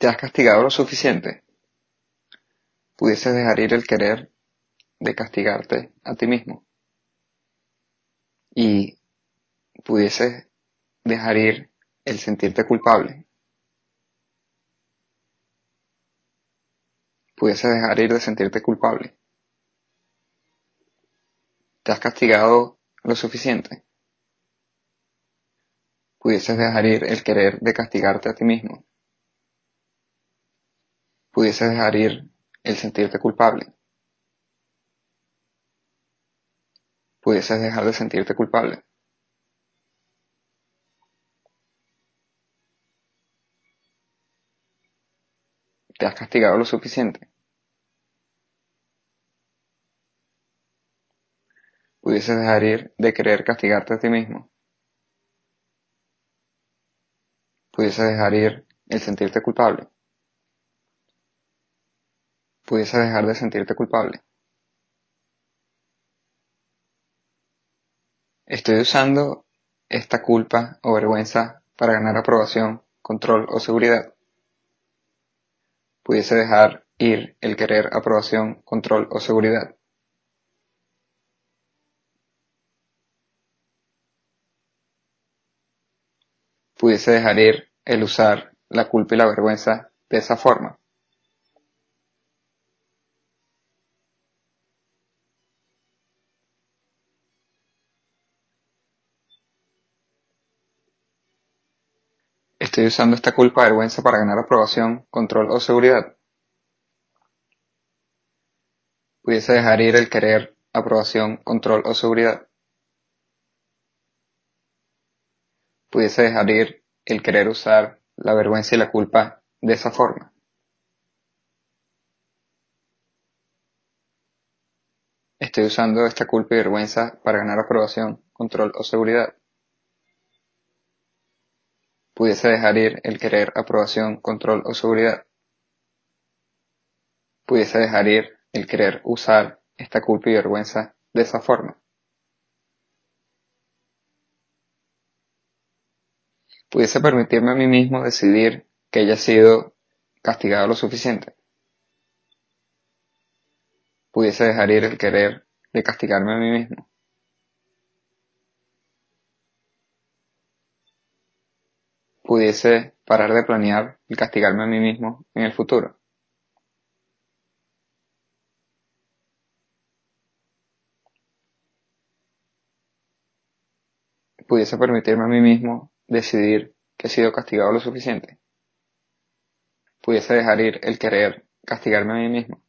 ¿Te has castigado lo suficiente? ¿Pudieses dejar ir el querer de castigarte a ti mismo? Y pudieses dejar ir el sentirte culpable. Pudieses dejar ir de sentirte culpable. ¿Te has castigado lo suficiente? Pudieses dejar ir el querer de castigarte a ti mismo. Pudieses dejar ir el sentirte culpable. Pudieses dejar de sentirte culpable. ¿Te has castigado lo suficiente? Pudieses dejar ir de querer castigarte a ti mismo. Pudieses dejar ir el sentirte culpable. Pudieses dejar de sentirte culpable. Estoy usando esta culpa o vergüenza para ganar aprobación, control o seguridad. Pudiese dejar ir el querer aprobación, control o seguridad. Pudiese dejar ir el usar la culpa y la vergüenza de esa forma. Estoy usando esta culpa o vergüenza para ganar aprobación, control o seguridad. Pudiese dejar ir el querer aprobación, control o seguridad. Pudiese dejar ir el querer usar la vergüenza y la culpa de esa forma. Estoy usando esta culpa y vergüenza para ganar aprobación, control o seguridad. Pudiese dejar ir el querer aprobación, control o seguridad. Pudiese dejar ir el querer usar esta culpa y vergüenza de esa forma. Pudiese permitirme a mí mismo decidir que haya sido castigado lo suficiente. Pudiese dejar ir el querer de castigarme a mí mismo. Pudiese parar de planear el castigarme a mí mismo en el futuro. Pudiese permitirme a mí mismo decidir que he sido castigado lo suficiente. Pudiese dejar ir el querer castigarme a mí mismo.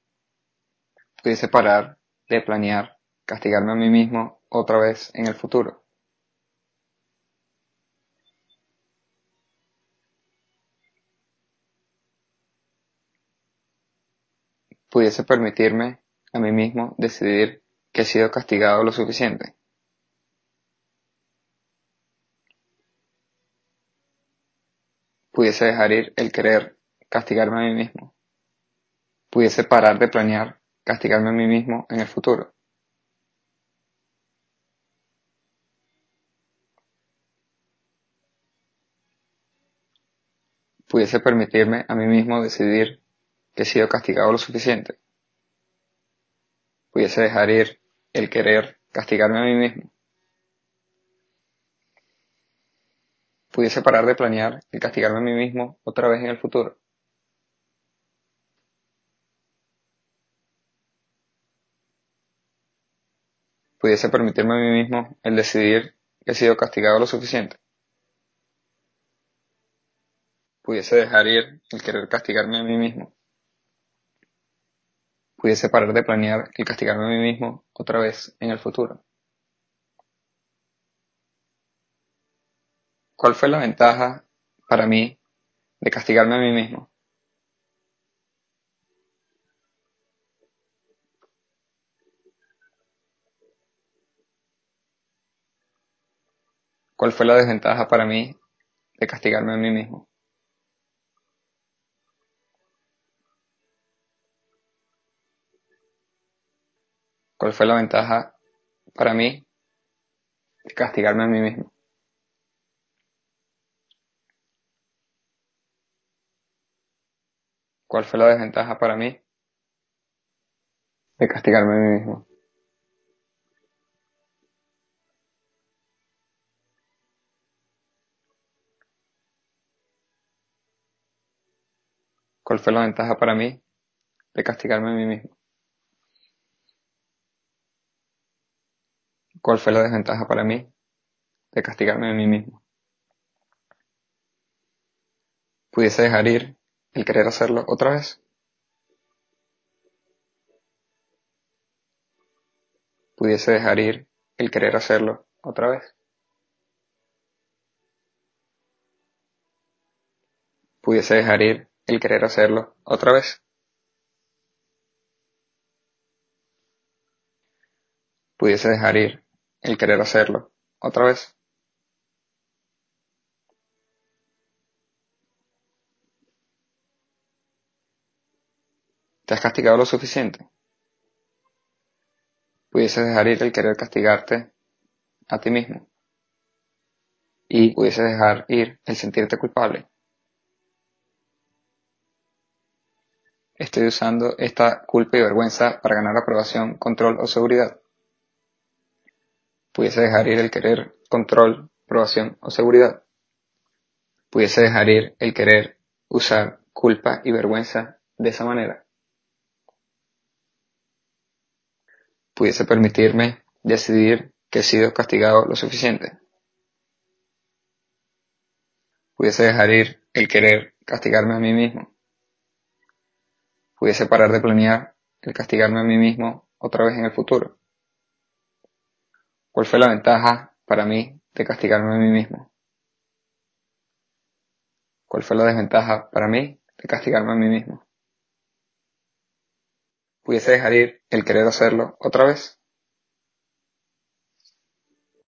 Pudiese parar de planear castigarme a mí mismo otra vez en el futuro. Pudiese permitirme a mí mismo decidir que he sido castigado lo suficiente. Pudiese dejar ir el querer castigarme a mí mismo. Pudiese parar de planear castigarme a mí mismo en el futuro. Pudiese permitirme a mí mismo decidir que he sido castigado lo suficiente. Pudiese dejar ir el querer castigarme a mí mismo. Pudiese parar de planear y castigarme a mí mismo otra vez en el futuro. Pudiese permitirme a mí mismo el decidir que he sido castigado lo suficiente. Pudiese dejar ir el querer castigarme a mí mismo. Pudiese parar de planear y castigarme a mí mismo otra vez en el futuro. ¿Cuál fue la ventaja para mí de castigarme a mí mismo? ¿Cuál fue la desventaja para mí de castigarme a mí mismo? ¿Cuál fue la ventaja para mí de castigarme a mí mismo? ¿Cuál fue la desventaja para mí de castigarme a mí mismo? ¿Cuál fue la ventaja para mí de castigarme a mí mismo? ¿Cuál fue la desventaja para mí de castigarme a mí mismo? ¿Pudiese dejar ir el querer hacerlo otra vez? ¿Pudiese dejar ir el querer hacerlo otra vez? ¿Pudiese dejar ir el querer hacerlo otra vez? ¿Pudiese dejar ir el querer hacerlo otra vez? ¿Te has castigado lo suficiente? ¿Pudieses dejar ir el querer castigarte a ti mismo? ¿Y pudieses dejar ir el sentirte culpable? Estoy usando esta culpa y vergüenza para ganar aprobación, control o seguridad. Pudiese dejar ir el querer control, aprobación o seguridad. Pudiese dejar ir el querer usar culpa y vergüenza de esa manera. pudiese permitirme decidir que he sido castigado lo suficiente. Pudiese dejar ir el querer castigarme a mí mismo. Pudiese parar de planear el castigarme a mí mismo otra vez en el futuro. ¿Cuál fue la ventaja para mí de castigarme a mí mismo? ¿Cuál fue la desventaja para mí de castigarme a mí mismo? pudiese dejar ir el querer hacerlo otra vez.